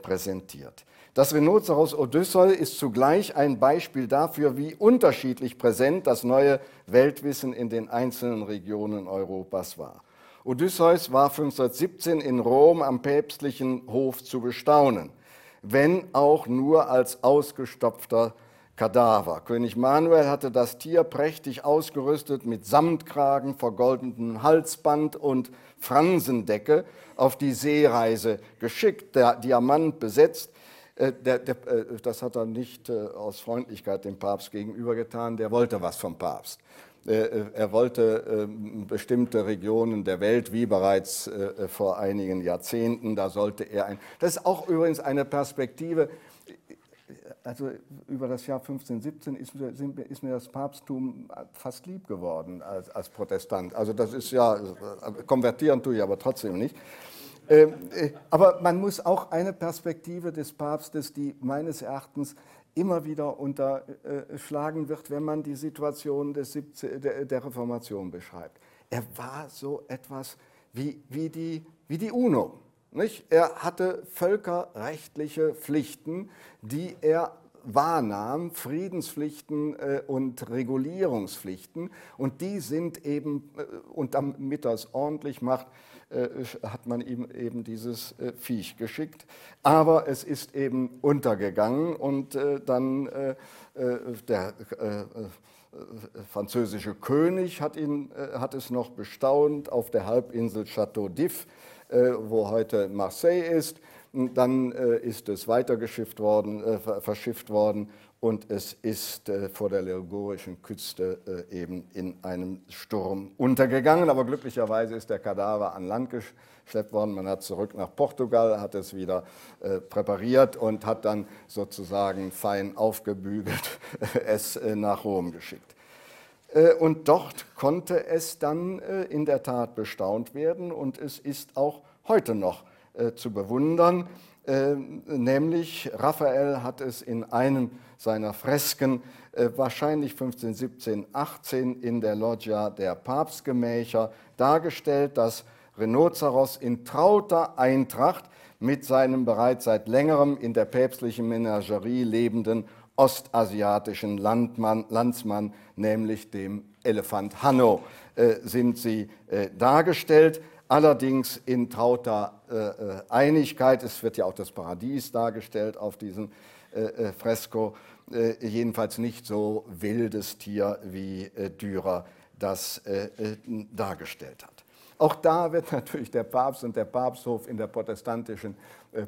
präsentiert. Das Rhinoceros Odyssey ist zugleich ein Beispiel dafür, wie unterschiedlich präsent das neue Weltwissen in den einzelnen Regionen Europas war. Odysseus war 1517 in Rom am päpstlichen Hof zu bestaunen, wenn auch nur als ausgestopfter Kadaver. König Manuel hatte das Tier prächtig ausgerüstet mit Samtkragen, vergoldetem Halsband und Fransendecke auf die Seereise geschickt, der Diamant besetzt. Äh, der, der, äh, das hat er nicht äh, aus Freundlichkeit dem Papst gegenüber getan, der wollte was vom Papst. Er wollte ähm, bestimmte Regionen der Welt, wie bereits vor einigen Jahrzehnten, da sollte er ein. Das ist auch übrigens eine Perspektive, also über das Jahr 1517 ist, ist, mir das Papsttum fast lieb geworden als, als, Protestant. Also das ist ja, konvertieren tue ich aber trotzdem nicht. Ähm, äh, aber man muss auch eine Perspektive des Papstes, die meines Erachtens immer wieder unterschlagen wird, wenn man die Situation des 17, der, der Reformation beschreibt. Er war so etwas wie, wie, die, wie die UNO. Nicht? Er hatte völkerrechtliche Pflichten, die er wahrnahm, Friedenspflichten äh, und Regulierungspflichten. Und die sind eben, äh, und damit es ordentlich macht, äh, hat man ihm eben dieses äh, Viech geschickt. Aber es ist eben untergegangen und äh, dann äh, der französische König hat, ihn, hat es noch bestaunt auf der Halbinsel Château d'If wo heute Marseille ist. Dann äh, ist es weitergeschifft worden, äh, verschifft worden und es ist vor der ligurischen Küste eben in einem Sturm untergegangen. Aber glücklicherweise ist der Kadaver an Land geschleppt worden. Man hat zurück nach Portugal, hat es wieder präpariert und hat dann sozusagen fein aufgebügelt es nach Rom geschickt. Äh, und dort konnte es dann äh, in der Tat bestaunt werden und es ist auch heute noch äh, zu bewundern. Nämlich Raphael hat es in einem seiner Fresken, wahrscheinlich 15, 17, 18 in der Loggia der Papstgemächer dargestellt, dass Rhinoceros in trauter Eintracht mit seinem bereits seit längerem in der päpstlichen Menagerie lebenden ostasiatischen Landmann, Landsmann, nämlich dem Elefant Hanno, äh, sind sie äh, dargestellt. Allerdings in trauter äh, äh Einigkeit, es wird ja auch das Paradies dargestellt auf diesem äh, äh, Fresko, jedenfalls nicht so wildes Tier, wie Dürer das dargestellt hat. Auch da wird natürlich der Papst und der Papsthof in der protestantischen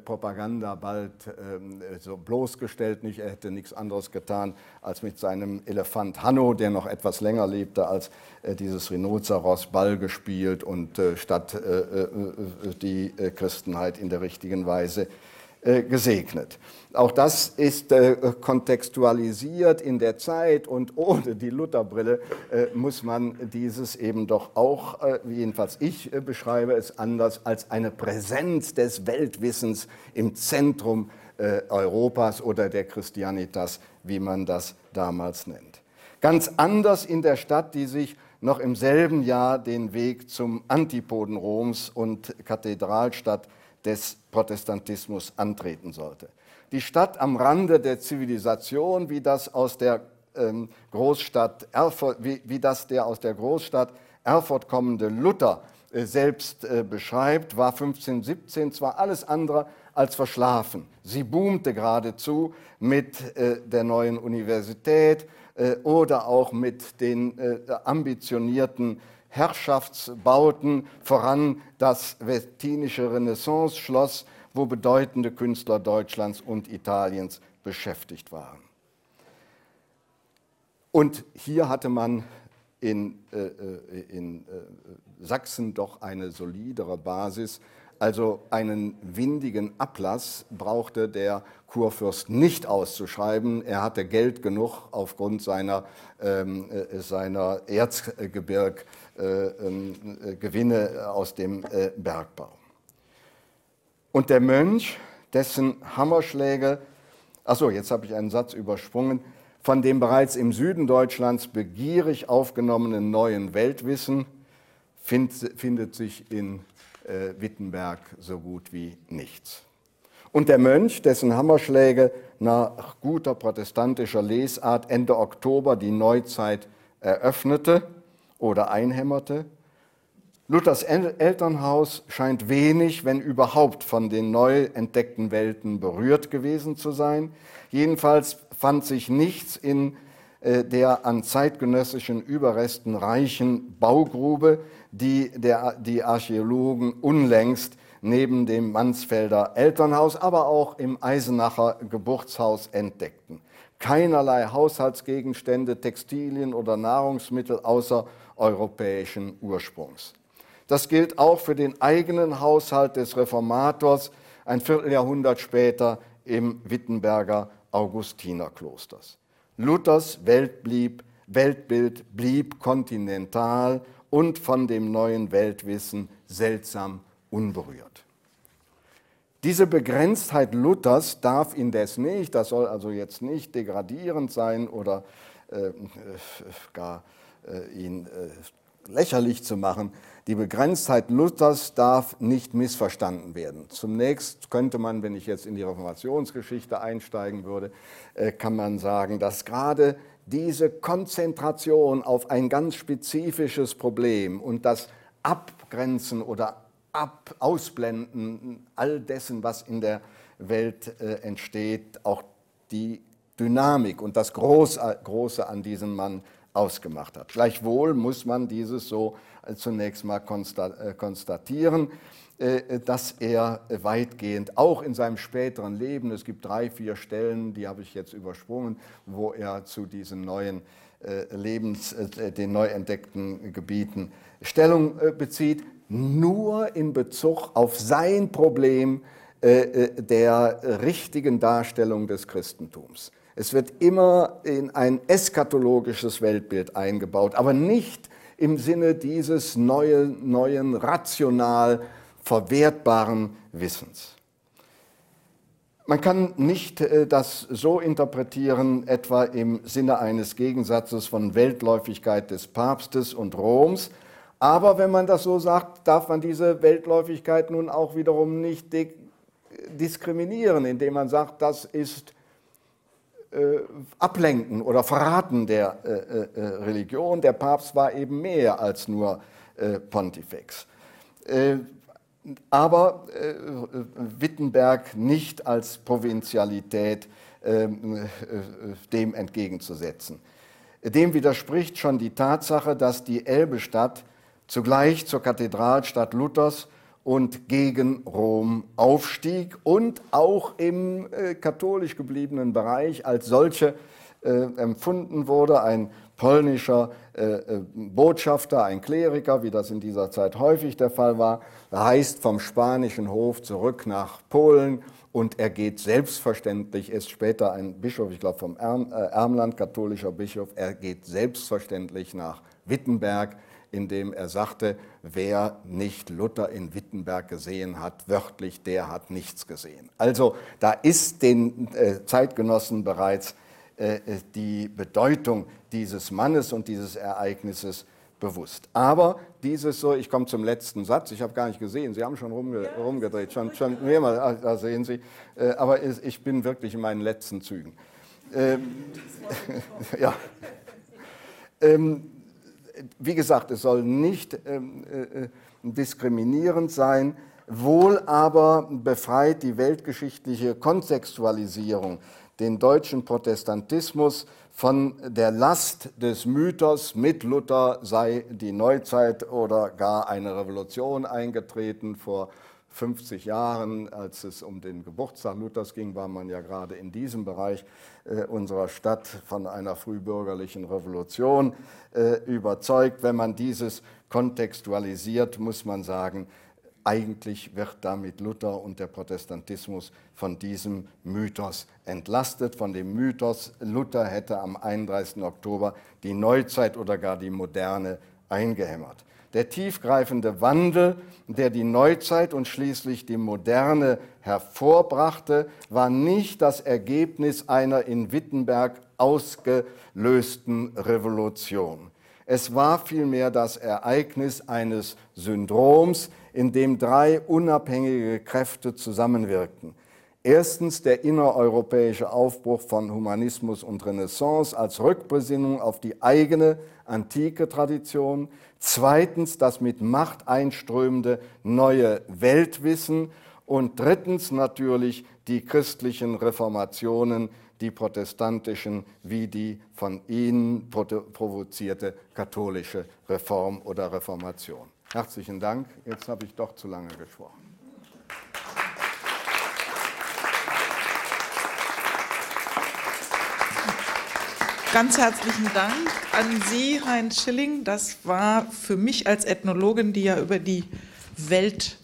Propaganda bald ähm, so bloßgestellt. Nicht, er hätte nichts anderes getan, als mit seinem Elefant Hanno, der noch etwas länger lebte als äh, dieses Rhinoceros, Ball gespielt und äh, statt die Christenheit in der richtigen Weise äh, gesegnet. Auch das ist äh, kontextualisiert in der Zeit und ohne die Lutherbrille äh, muss man dieses eben doch auch, jedenfalls ich beschreibe es anders, als eine Präsenz des Weltwissens im Zentrum Europas oder der Christianitas, wie man das damals nennt. Ganz anders in der Stadt, die sich noch im selben Jahr den Weg zum Antipoden Roms und Kathedralstadt des Protestantismus antreten sollte. Die Stadt am Rande der Zivilisation, wie das aus der ähm, Großstadt Erfurt, wie, wie, das der aus der Großstadt Erfurt kommende Luther äh, selbst äh, beschreibt, war 1517 zwar alles andere als verschlafen. Sie boomte geradezu mit äh, der neuen Universität oder auch mit den ambitionierten Herrschaftsbauten, voran das Wettinische Renaissance-Schloss, wo bedeutende Künstler Deutschlands und Italiens beschäftigt waren. Und hier hatte man in, äh, äh in äh, Sachsen doch eine solidere Basis. Also einen windigen Ablass brauchte der Kurfürst nicht auszuschreiben. Er hatte Geld genug aufgrund seiner, ähm, äh, seiner Erzgebirg äh, ähm, äh, aus dem äh, Bergbau. Und der Mönch, dessen Hammerschläge, achso, jetzt habe ich einen Satz übersprungen, von dem bereits im Süden Deutschlands begierig aufgenommenen neuen Weltwissen find, findet sich in Wittenberg so gut wie nichts. Und der Mönch, dessen Hammerschläge nach guter protestantischer Lesart Ende Oktober die Neuzeit eröffnete, oder einhämmerte. Luthers Elternhaus scheint wenig, wenn überhaupt, von den neu entdeckten Welten berührt gewesen zu sein. Jedenfalls fand sich nichts in äh, der an zeitgenössischen Überresten reichen Baugrube, die der, die Archäologen unlängst neben dem Mansfelder Elternhaus, aber auch im Eisenacher Geburtshaus entdeckten. keinerlei Haushaltsgegenstände, Textilien oder Nahrungsmittel außer europäischen Ursprungs. Das gilt auch für den eigenen Haushalt des Reformators ein Vierteljahrhundert später im Wittenberger Augustinerklosters. Luthers Welt blieb, Weltbild blieb kontinental und von dem neuen Weltwissen seltsam unberührt. Diese Begrenztheit Luthers darf indes nicht, das soll also jetzt nicht degradierend sein oder äh, gar äh, ihn äh, lächerlich zu machen, die Begrenztheit Luthers darf nicht missverstanden werden. Zunächst könnte man, wenn ich jetzt in die Reformationsgeschichte einsteigen würde, äh, kann man sagen, dass gerade diese Konzentration auf ein ganz spezifisches Problem und das Abgrenzen oder Ab Ausblenden all dessen, was in der Welt äh, entsteht, auch die Dynamik und das Große an diesem Mann ausgemacht hat. Gleichwohl muss man dieses so zunächst mal äh, konstatieren, äh, dass er weitgehend auch in seinem späteren Leben, es gibt drei, vier Stellen, die habe ich jetzt übersprungen, wo er zu diesen neuen Lebens, den neu entdeckten Gebieten Stellung bezieht, nur in Bezug auf sein Problem der richtigen Darstellung des Christentums. Es wird immer in ein eskatologisches Weltbild eingebaut, aber nicht im Sinne dieses neue, neuen, rational verwertbaren Wissens. Man kann nicht äh, das so interpretieren, etwa im Sinne eines Gegensatzes von Weltläufigkeit des Papstes und Roms, aber wenn man das so sagt, darf man diese Weltläufigkeit nun auch wiederum nicht diskriminieren, indem man sagt, das ist äh, Ablenken oder Verraten der äh, äh, Religion. Der Papst war eben mehr als nur Pontifex. aber Wittenberg nicht als Provinzialität dem entgegenzusetzen. Dem widerspricht schon die Tatsache, dass die Elbestadt zugleich zur Kathedralstadt Luthers und gegen Rom aufstieg und auch im äh, katholisch gebliebenen Bereich als solche äh, empfunden wurde. Ein polnischer äh, äh, Botschafter, ein Kleriker, wie das in dieser Zeit häufig der Fall war, reist vom spanischen Hof zurück nach Polen und er geht selbstverständlich, ist später ein Bischof, ich glaube vom Erm, äh, Ermland, katholischer Bischof, er geht selbstverständlich nach Wittenberg, indem er sagte, wer nicht Luther in Wittenberg gesehen hat, wörtlich, der hat nichts gesehen. Also da ist den äh, Zeitgenossen bereits äh, äh, die Bedeutung dieses Mannes und dieses Ereignisses bewusst. Aber dieses so, ich komme zum letzten Satz, ich habe gar nicht gesehen, Sie haben schon rumge ja, rumgedreht, schon, schon mehrmals, ah, da sehen Sie, äh, aber ich bin wirklich in meinen letzten Zügen. Ähm, ja. Ähm, wie gesagt, es soll nicht ähm, äh, äh, diskriminierend sein, wohl aber befreit die weltgeschichtliche Kontextualisierung den deutschen Protestantismus von der Last des Mythos, mit Luther sei die Neuzeit oder gar eine Revolution eingetreten vor 50 Jahren, als es um den Geburtstag Luthers ging, war man ja gerade in diesem Bereich äh, unserer Stadt von einer frühbürgerlichen Revolution äh, überzeugt. Wenn man dieses kontextualisiert, muss man sagen, eigentlich wird damit Luther und der Protestantismus von diesem Mythos entlastet, von dem Mythos, Luther hätte am 31. Oktober die Neuzeit oder gar die Moderne eingehämmert. Der tiefgreifende Wandel, der die Neuzeit und schließlich die Moderne hervorbrachte, war nicht das Ergebnis einer in Wittenberg ausgelösten Revolution. Es war vielmehr das Ereignis eines Syndroms, in dem drei unabhängige Kräfte zusammenwirkten. Erstens der innereuropäische Aufbruch von Humanismus und Renaissance als Rückbesinnung auf die eigene antike Tradition. Zweitens das mit Macht einströmende neue Weltwissen. Und drittens natürlich die christlichen Reformationen, die protestantischen wie die von ihnen provozierte katholische Reform oder Reformation. Herzlichen Dank. Jetzt habe ich doch zu lange gesprochen. Ganz herzlichen Dank an Sie, Heinz Schilling. Das war für mich als Ethnologin, die ja über die Weltwissen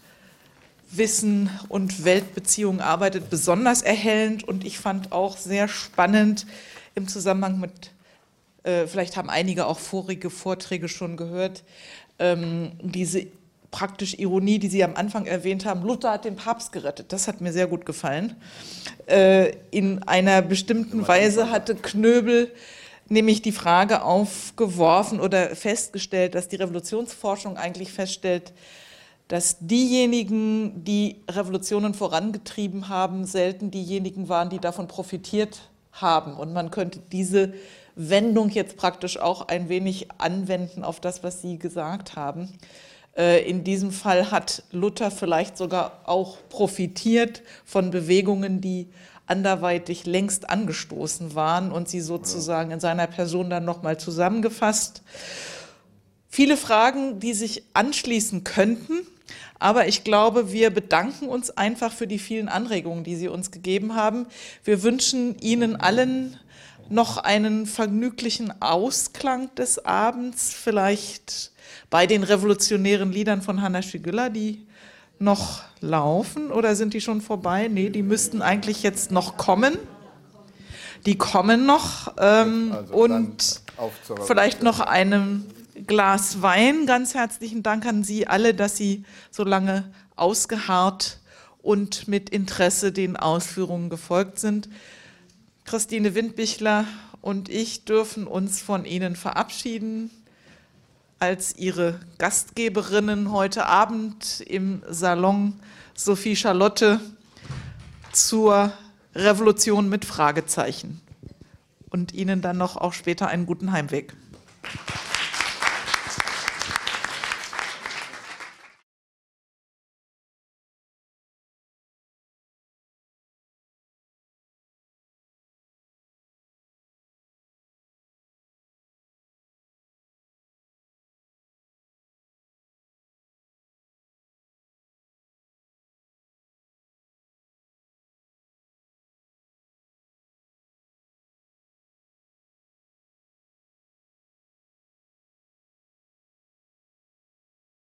und Weltbeziehungen arbeitet, besonders erhellend und ich fand auch sehr spannend im Zusammenhang mit, äh, vielleicht haben einige auch vorige Vorträge schon gehört, ähm, diese praktisch Ironie, die Sie am Anfang erwähnt haben, Luther hat den Papst gerettet. Das hat mir sehr gut gefallen. Äh, in einer bestimmten Weise hatte Knöbel nämlich die Frage aufgeworfen oder festgestellt, dass die Revolutionsforschung eigentlich feststellt, dass diejenigen, die Revolutionen vorangetrieben haben, selten diejenigen waren, die davon profitiert haben. Und man könnte diese Wendung jetzt praktisch auch ein wenig anwenden auf das, was Sie gesagt haben. Äh, in diesem Fall hat Luther vielleicht sogar auch profitiert von Bewegungen, die anderweitig längst angestoßen waren und sie sozusagen in seiner Person dann nochmal zusammengefasst. Viele Fragen, die sich anschließen könnten, aber ich glaube, wir bedanken uns einfach für die vielen Anregungen, die Sie uns gegeben haben. Wir wünschen Ihnen allen noch einen vergnüglichen Ausklang des Abends, vielleicht bei den revolutionären Liedern von Hanna Schigüller, die noch laufen oder sind die schon vorbei? Nee, die müssten eigentlich jetzt noch kommen. Die kommen noch ähm, also und vielleicht noch einem Glas Wein. Ganz herzlichen Dank an Sie alle, dass Sie so lange ausgeharrt und mit Interesse den Ausführungen gefolgt sind. Christine Windbichler und ich dürfen uns von Ihnen verabschieden als Ihre Gastgeberinnen heute Abend im Salon Sophie Charlotte zur Revolution mit Fragezeichen und Ihnen dann noch auch später einen guten Heimweg.